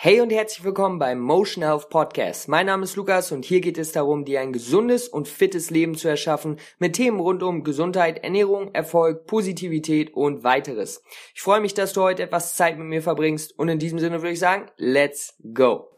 Hey und herzlich willkommen beim Motion Health Podcast. Mein Name ist Lukas und hier geht es darum, dir ein gesundes und fittes Leben zu erschaffen mit Themen rund um Gesundheit, Ernährung, Erfolg, Positivität und weiteres. Ich freue mich, dass du heute etwas Zeit mit mir verbringst und in diesem Sinne würde ich sagen, let's go.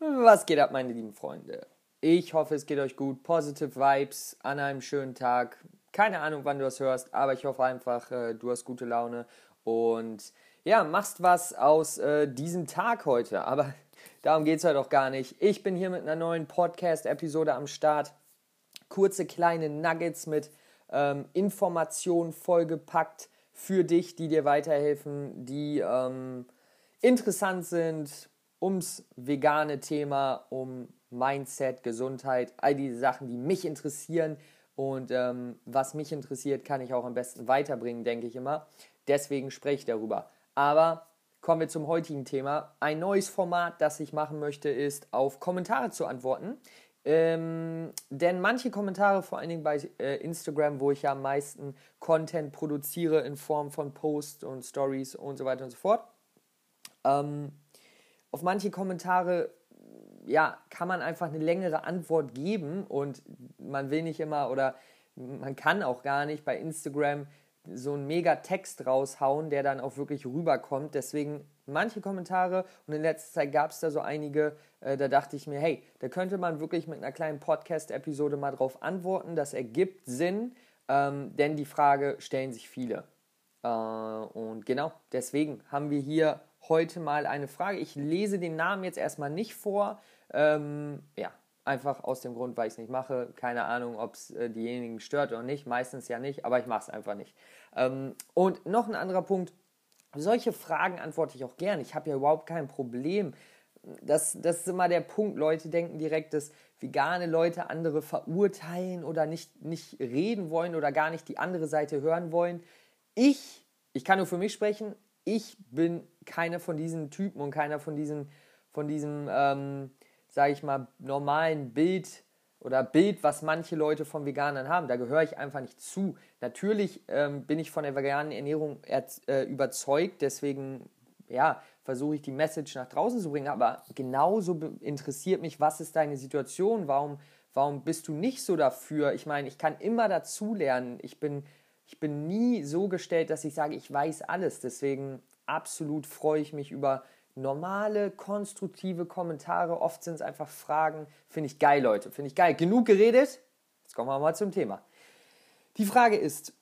Was geht ab, meine lieben Freunde? Ich hoffe, es geht euch gut. Positive Vibes an einem schönen Tag keine Ahnung, wann du das hörst, aber ich hoffe einfach, äh, du hast gute Laune und ja, machst was aus äh, diesem Tag heute. Aber darum geht es heute auch gar nicht. Ich bin hier mit einer neuen Podcast-Episode am Start. Kurze kleine Nuggets mit ähm, Informationen vollgepackt für dich, die dir weiterhelfen, die ähm, interessant sind ums vegane Thema, um Mindset, Gesundheit, all diese Sachen, die mich interessieren, und ähm, was mich interessiert, kann ich auch am besten weiterbringen, denke ich immer. Deswegen spreche ich darüber. Aber kommen wir zum heutigen Thema. Ein neues Format, das ich machen möchte, ist auf Kommentare zu antworten. Ähm, denn manche Kommentare, vor allen Dingen bei äh, Instagram, wo ich ja am meisten Content produziere in Form von Posts und Stories und so weiter und so fort, ähm, auf manche Kommentare ja, kann man einfach eine längere Antwort geben und man will nicht immer oder man kann auch gar nicht bei Instagram so einen mega Text raushauen, der dann auch wirklich rüberkommt. Deswegen manche Kommentare und in letzter Zeit gab es da so einige, äh, da dachte ich mir, hey, da könnte man wirklich mit einer kleinen Podcast-Episode mal drauf antworten. Das ergibt Sinn, ähm, denn die Frage stellen sich viele. Äh, und genau, deswegen haben wir hier heute mal eine Frage. Ich lese den Namen jetzt erstmal nicht vor. Ähm, ja, einfach aus dem Grund, weil ich es nicht mache. Keine Ahnung, ob es äh, diejenigen stört oder nicht. Meistens ja nicht, aber ich mache es einfach nicht. Ähm, und noch ein anderer Punkt. Solche Fragen antworte ich auch gern. Ich habe ja überhaupt kein Problem. Das, das ist immer der Punkt. Leute denken direkt, dass vegane Leute andere verurteilen oder nicht, nicht reden wollen oder gar nicht die andere Seite hören wollen. Ich, ich kann nur für mich sprechen, ich bin keiner von diesen Typen und keiner von diesen, von diesem, ähm, sage ich mal, normalen Bild oder Bild, was manche Leute von Veganern haben. Da gehöre ich einfach nicht zu. Natürlich ähm, bin ich von der veganen Ernährung äh, überzeugt, deswegen ja, versuche ich die Message nach draußen zu bringen, aber genauso interessiert mich, was ist deine Situation, warum, warum bist du nicht so dafür? Ich meine, ich kann immer dazulernen. Ich bin ich bin nie so gestellt, dass ich sage, ich weiß alles. Deswegen absolut freue ich mich über normale, konstruktive Kommentare. Oft sind es einfach Fragen. Finde ich geil, Leute. Finde ich geil. Genug geredet. Jetzt kommen wir mal zum Thema. Die Frage ist,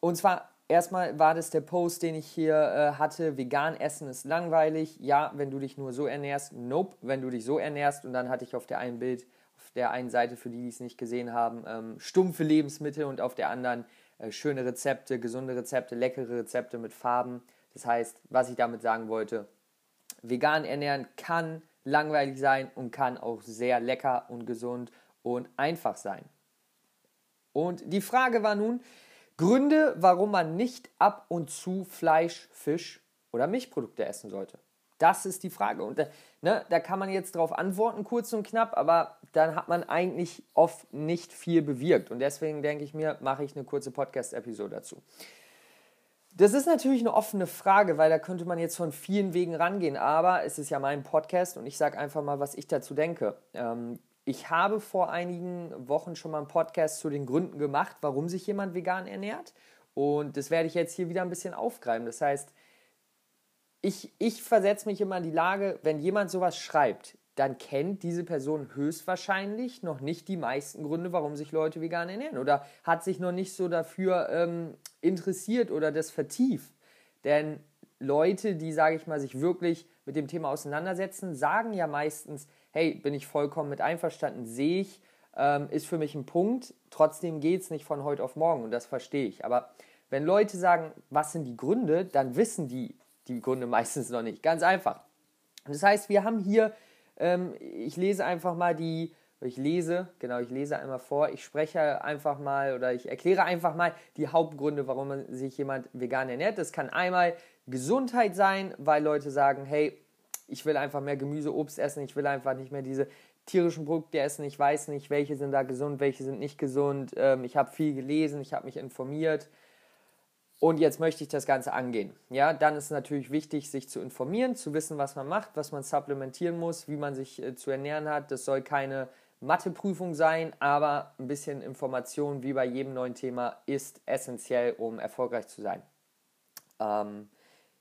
und zwar erstmal war das der Post, den ich hier äh, hatte. Vegan essen ist langweilig. Ja, wenn du dich nur so ernährst. Nope, wenn du dich so ernährst. Und dann hatte ich auf der einen Bild, auf der einen Seite, für die, die es nicht gesehen haben, ähm, stumpfe Lebensmittel und auf der anderen schöne Rezepte, gesunde Rezepte, leckere Rezepte mit Farben. Das heißt, was ich damit sagen wollte, vegan ernähren kann langweilig sein und kann auch sehr lecker und gesund und einfach sein. Und die Frage war nun, Gründe, warum man nicht ab und zu Fleisch, Fisch oder Milchprodukte essen sollte. Das ist die Frage. Und äh, ne, da kann man jetzt darauf antworten, kurz und knapp, aber dann hat man eigentlich oft nicht viel bewirkt. Und deswegen denke ich mir, mache ich eine kurze Podcast-Episode dazu. Das ist natürlich eine offene Frage, weil da könnte man jetzt von vielen Wegen rangehen. Aber es ist ja mein Podcast und ich sage einfach mal, was ich dazu denke. Ähm, ich habe vor einigen Wochen schon mal einen Podcast zu den Gründen gemacht, warum sich jemand vegan ernährt. Und das werde ich jetzt hier wieder ein bisschen aufgreifen. Das heißt, ich, ich versetze mich immer in die Lage, wenn jemand sowas schreibt, dann kennt diese Person höchstwahrscheinlich noch nicht die meisten Gründe, warum sich Leute vegan ernähren oder hat sich noch nicht so dafür ähm, interessiert oder das vertieft. Denn Leute, die, sage ich mal, sich wirklich mit dem Thema auseinandersetzen, sagen ja meistens, hey, bin ich vollkommen mit einverstanden, sehe ich, ähm, ist für mich ein Punkt, trotzdem geht es nicht von heute auf morgen und das verstehe ich. Aber wenn Leute sagen, was sind die Gründe, dann wissen die die Gründe meistens noch nicht. Ganz einfach. Das heißt, wir haben hier, ähm, ich lese einfach mal die, ich lese, genau, ich lese einmal vor, ich spreche einfach mal oder ich erkläre einfach mal die Hauptgründe, warum sich jemand vegan ernährt. Das kann einmal Gesundheit sein, weil Leute sagen, hey, ich will einfach mehr Gemüse, Obst essen, ich will einfach nicht mehr diese tierischen Produkte essen, ich weiß nicht, welche sind da gesund, welche sind nicht gesund. Ähm, ich habe viel gelesen, ich habe mich informiert und jetzt möchte ich das Ganze angehen. Ja, dann ist natürlich wichtig, sich zu informieren, zu wissen, was man macht, was man supplementieren muss, wie man sich äh, zu ernähren hat. Das soll keine Matheprüfung sein, aber ein bisschen Information, wie bei jedem neuen Thema, ist essentiell, um erfolgreich zu sein. Ähm,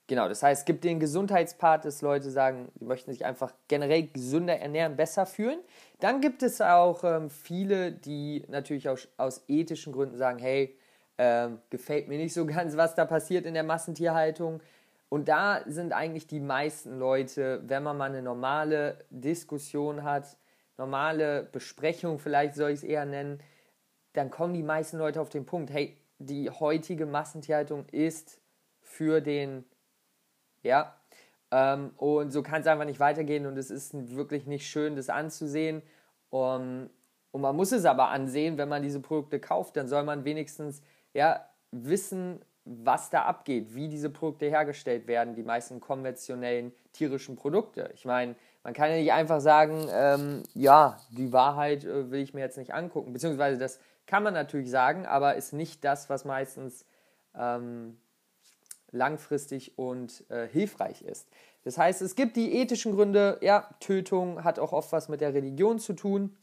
Genau, das heißt, es gibt den Gesundheitspart, dass Leute sagen, sie möchten sich einfach generell gesünder ernähren, besser fühlen. Dann gibt es auch ähm, viele, die natürlich aus, aus, ethischen Gründen sagen, hey, ähm, gefällt mir nicht so ganz, was da passiert in der Massentierhaltung. Und da sind eigentlich die meisten Leute, wenn man mal eine normale Diskussion hat, normale Besprechung, vielleicht soll ich es eher nennen, dann kommen die meisten Leute auf den Punkt, hey, die heutige Massentierhaltung ist für den ja. Ähm, und so kann es einfach nicht weitergehen und es ist wirklich nicht schön, das anzusehen. Um, und man muss es aber ansehen, wenn man diese Produkte kauft, dann soll man wenigstens ja, wissen, was da abgeht, wie diese Produkte hergestellt werden, die meisten konventionellen tierischen Produkte. Ich meine, man kann ja nicht einfach sagen, ähm, ja, die Wahrheit äh, will ich mir jetzt nicht angucken, beziehungsweise das kann man natürlich sagen, aber ist nicht das, was meistens ähm, langfristig und äh, hilfreich ist. Das heißt, es gibt die ethischen Gründe, ja, Tötung hat auch oft was mit der Religion zu tun,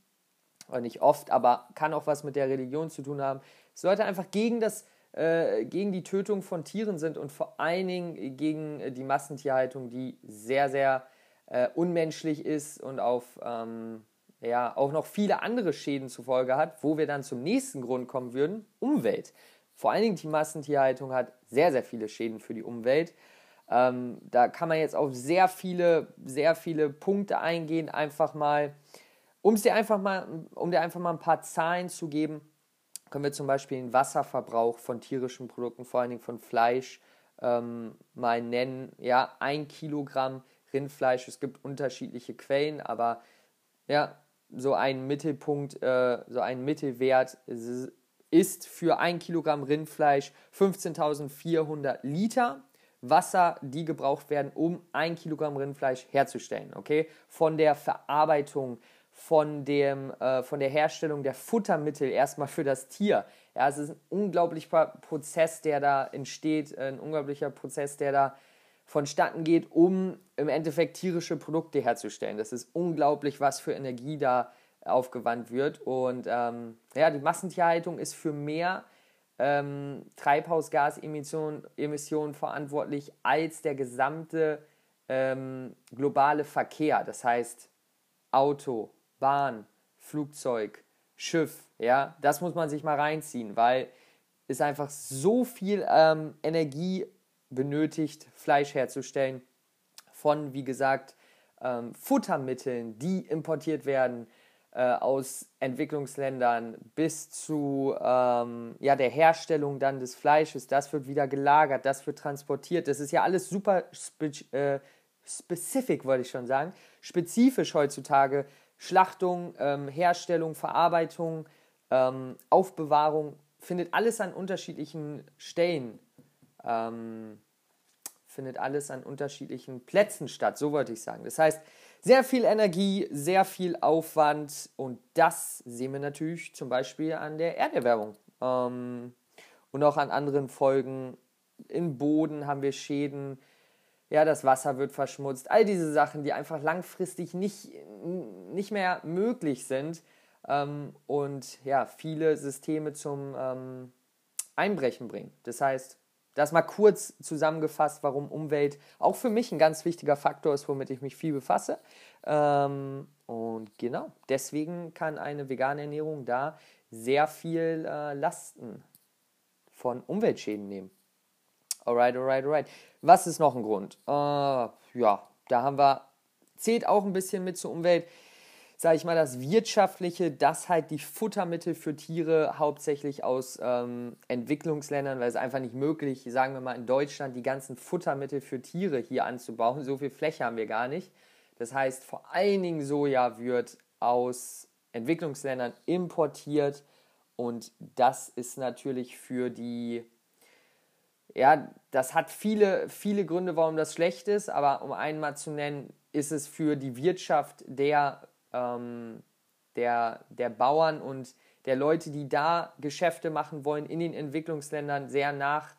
oder nicht oft, aber kann auch was mit der Religion zu tun haben. Sollte einfach gegen das äh, gegen die Tötung von Tieren sind und vor allen Dingen gegen die Massentierhaltung, die sehr, sehr äh, unmenschlich ist und auf ähm, ja, auch noch viele andere Schäden zur Folge hat, wo wir dann zum nächsten Grund kommen würden, Umwelt. Vor allen Dingen die Massentierhaltung hat sehr, sehr viele Schäden für die Umwelt. Ähm, da kann man jetzt auf sehr viele, sehr viele Punkte eingehen, einfach mal, um dir einfach mal, um dir einfach mal ein paar Zahlen zu geben, können wir zum Beispiel den Wasserverbrauch von tierischen Produkten, vor allen Dingen von Fleisch, ähm, mal nennen. Ja, ein Kilogramm Rindfleisch, es gibt unterschiedliche Quellen, aber ja, so ein Mittelpunkt, äh, so ein Mittelwert ist für ein Kilogramm Rindfleisch 15.400 Liter Wasser, die gebraucht werden, um ein Kilogramm Rindfleisch herzustellen. Okay, von der Verarbeitung, von dem, äh, von der Herstellung der Futtermittel erstmal für das Tier. Ja, es ist ein unglaublicher Prozess, der da entsteht, ein unglaublicher Prozess, der da vonstatten geht, um im Endeffekt tierische Produkte herzustellen. Das ist unglaublich, was für Energie da aufgewandt wird. Und ähm, ja, die Massentierhaltung ist für mehr ähm, Treibhausgasemissionen verantwortlich als der gesamte ähm, globale Verkehr. Das heißt Auto, Bahn, Flugzeug, Schiff. Ja, das muss man sich mal reinziehen, weil es einfach so viel ähm, Energie benötigt, Fleisch herzustellen von, wie gesagt, ähm, Futtermitteln, die importiert werden, äh, aus Entwicklungsländern bis zu ähm, ja, der Herstellung dann des Fleisches. Das wird wieder gelagert, das wird transportiert. Das ist ja alles super spe äh, specific, wollte ich schon sagen, spezifisch heutzutage. Schlachtung, ähm, Herstellung, Verarbeitung, ähm, Aufbewahrung findet alles an unterschiedlichen Stellen ähm, findet alles an unterschiedlichen Plätzen statt, so wollte ich sagen. Das heißt, sehr viel Energie, sehr viel Aufwand und das sehen wir natürlich zum Beispiel an der Erderwärmung ähm, und auch an anderen Folgen. Im Boden haben wir Schäden, ja, das Wasser wird verschmutzt, all diese Sachen, die einfach langfristig nicht, nicht mehr möglich sind ähm, und ja, viele Systeme zum ähm, Einbrechen bringen. Das heißt, das mal kurz zusammengefasst, warum Umwelt auch für mich ein ganz wichtiger Faktor ist, womit ich mich viel befasse. Ähm, und genau, deswegen kann eine vegane Ernährung da sehr viel äh, Lasten von Umweltschäden nehmen. Alright, alright, alright. Was ist noch ein Grund? Äh, ja, da haben wir, zählt auch ein bisschen mit zur Umwelt sage ich mal, das Wirtschaftliche, dass halt die Futtermittel für Tiere hauptsächlich aus ähm, Entwicklungsländern, weil es einfach nicht möglich, sagen wir mal in Deutschland, die ganzen Futtermittel für Tiere hier anzubauen. So viel Fläche haben wir gar nicht. Das heißt, vor allen Dingen Soja wird aus Entwicklungsländern importiert und das ist natürlich für die, ja, das hat viele, viele Gründe, warum das schlecht ist, aber um einen mal zu nennen, ist es für die Wirtschaft der ähm, der, der Bauern und der Leute, die da Geschäfte machen wollen in den Entwicklungsländern, sehr nach,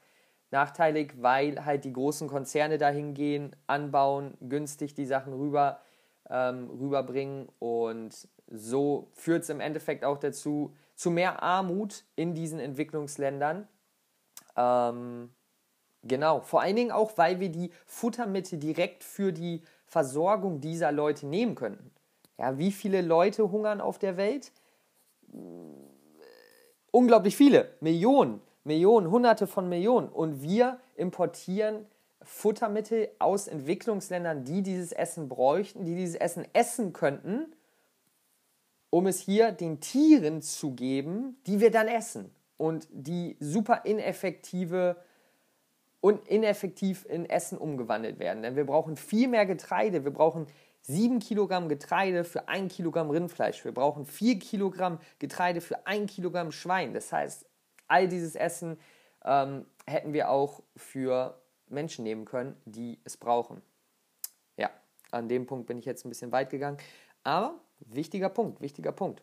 nachteilig, weil halt die großen Konzerne dahin gehen, anbauen, günstig die Sachen rüber, ähm, rüberbringen und so führt es im Endeffekt auch dazu, zu mehr Armut in diesen Entwicklungsländern. Ähm, genau, vor allen Dingen auch, weil wir die Futtermittel direkt für die Versorgung dieser Leute nehmen könnten. Ja, wie viele Leute hungern auf der Welt? Unglaublich viele, Millionen, Millionen, Hunderte von Millionen. Und wir importieren Futtermittel aus Entwicklungsländern, die dieses Essen bräuchten, die dieses Essen essen könnten, um es hier den Tieren zu geben, die wir dann essen und die super ineffektive und ineffektiv in Essen umgewandelt werden. Denn wir brauchen viel mehr Getreide, wir brauchen 7 Kilogramm Getreide für 1 Kilogramm Rindfleisch. Wir brauchen 4 Kilogramm Getreide für 1 Kilogramm Schwein. Das heißt, all dieses Essen ähm, hätten wir auch für Menschen nehmen können, die es brauchen. Ja, an dem Punkt bin ich jetzt ein bisschen weit gegangen. Aber wichtiger Punkt, wichtiger Punkt.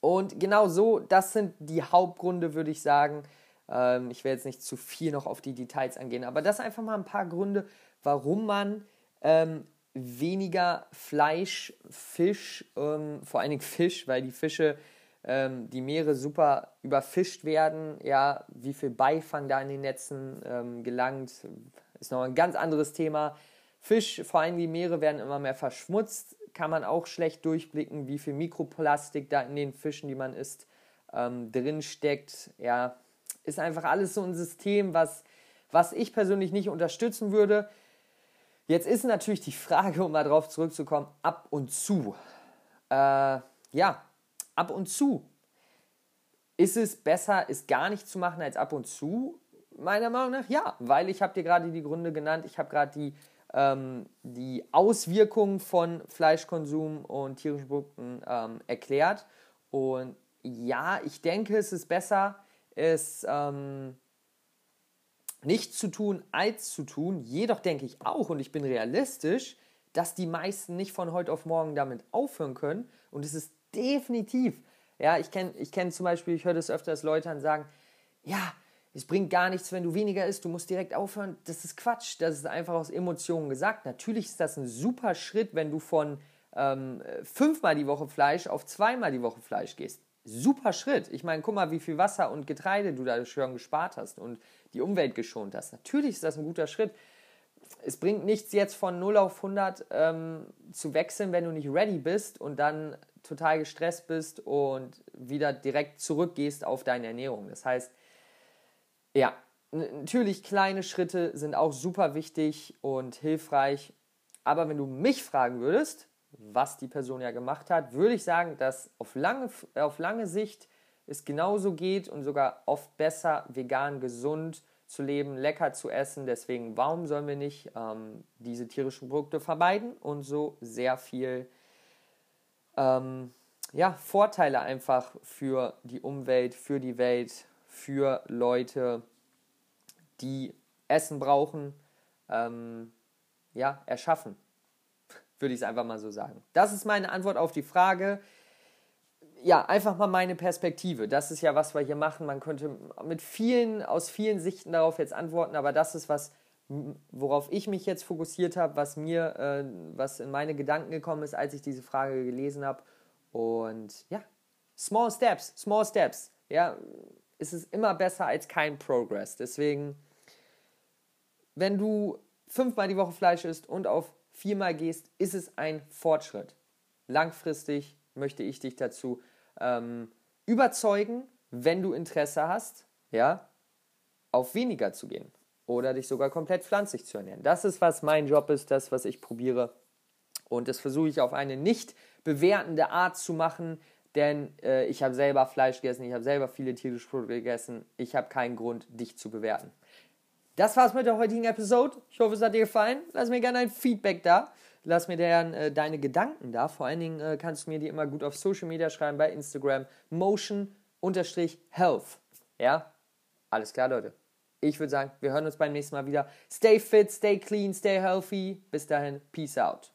Und genau so, das sind die Hauptgründe, würde ich sagen. Ähm, ich werde jetzt nicht zu viel noch auf die Details angehen, aber das einfach mal ein paar Gründe, warum man ähm, weniger Fleisch, Fisch, ähm, vor allen Dingen Fisch, weil die Fische, ähm, die Meere super überfischt werden. Ja, wie viel Beifang da in den Netzen ähm, gelangt, ist noch ein ganz anderes Thema. Fisch, vor allem die Meere werden immer mehr verschmutzt, kann man auch schlecht durchblicken, wie viel Mikroplastik da in den Fischen, die man isst, ähm, drin steckt. Ja, ist einfach alles so ein System, was, was ich persönlich nicht unterstützen würde. Jetzt ist natürlich die Frage, um mal drauf zurückzukommen, ab und zu. Äh, ja, ab und zu. Ist es besser, es gar nicht zu machen als ab und zu? Meiner Meinung nach ja, weil ich habe dir gerade die Gründe genannt. Ich habe gerade die, ähm, die Auswirkungen von Fleischkonsum und tierischen Produkten ähm, erklärt. Und ja, ich denke, es ist besser, es ähm, nicht zu tun als zu tun. Jedoch denke ich auch, und ich bin realistisch, dass die meisten nicht von heute auf morgen damit aufhören können. Und es ist definitiv, ja, ich kenne ich kenn zum Beispiel, ich höre das öfter, dass Leute dann sagen, ja, es bringt gar nichts, wenn du weniger isst, du musst direkt aufhören. Das ist Quatsch, das ist einfach aus Emotionen gesagt. Natürlich ist das ein super Schritt, wenn du von ähm, fünfmal die Woche Fleisch auf zweimal die Woche Fleisch gehst. Super Schritt. Ich meine, guck mal, wie viel Wasser und Getreide du da schon gespart hast und die Umwelt geschont hast. Natürlich ist das ein guter Schritt. Es bringt nichts jetzt von 0 auf 100 ähm, zu wechseln, wenn du nicht ready bist und dann total gestresst bist und wieder direkt zurückgehst auf deine Ernährung. Das heißt, ja, natürlich kleine Schritte sind auch super wichtig und hilfreich. Aber wenn du mich fragen würdest, was die Person ja gemacht hat, würde ich sagen, dass auf lange, auf lange Sicht es genauso geht und sogar oft besser vegan, gesund zu leben, lecker zu essen. Deswegen, warum sollen wir nicht ähm, diese tierischen Produkte vermeiden und so sehr viel ähm, ja, Vorteile einfach für die Umwelt, für die Welt, für Leute, die Essen brauchen, ähm, ja, erschaffen. Würde ich es einfach mal so sagen. Das ist meine Antwort auf die Frage ja, einfach mal meine Perspektive. Das ist ja, was wir hier machen. Man könnte mit vielen, aus vielen Sichten darauf jetzt antworten, aber das ist was, worauf ich mich jetzt fokussiert habe, was mir, äh, was in meine Gedanken gekommen ist, als ich diese Frage gelesen habe. Und ja, small steps, small steps. Ja, es ist immer besser als kein Progress. Deswegen, wenn du fünfmal die Woche Fleisch isst und auf viermal gehst, ist es ein Fortschritt. Langfristig möchte ich dich dazu ähm, überzeugen, wenn du Interesse hast, ja, auf weniger zu gehen oder dich sogar komplett pflanzlich zu ernähren. Das ist, was mein Job ist, das, was ich probiere. Und das versuche ich auf eine nicht bewertende Art zu machen, denn äh, ich habe selber Fleisch gegessen, ich habe selber viele tierische Produkte gegessen. Ich habe keinen Grund, dich zu bewerten. Das war's mit der heutigen Episode. Ich hoffe, es hat dir gefallen. Lass mir gerne ein Feedback da. Lass mir dann äh, deine Gedanken da. Vor allen Dingen äh, kannst du mir die immer gut auf Social Media schreiben, bei Instagram. Motion-Health. Ja? Alles klar, Leute. Ich würde sagen, wir hören uns beim nächsten Mal wieder. Stay fit, stay clean, stay healthy. Bis dahin, peace out.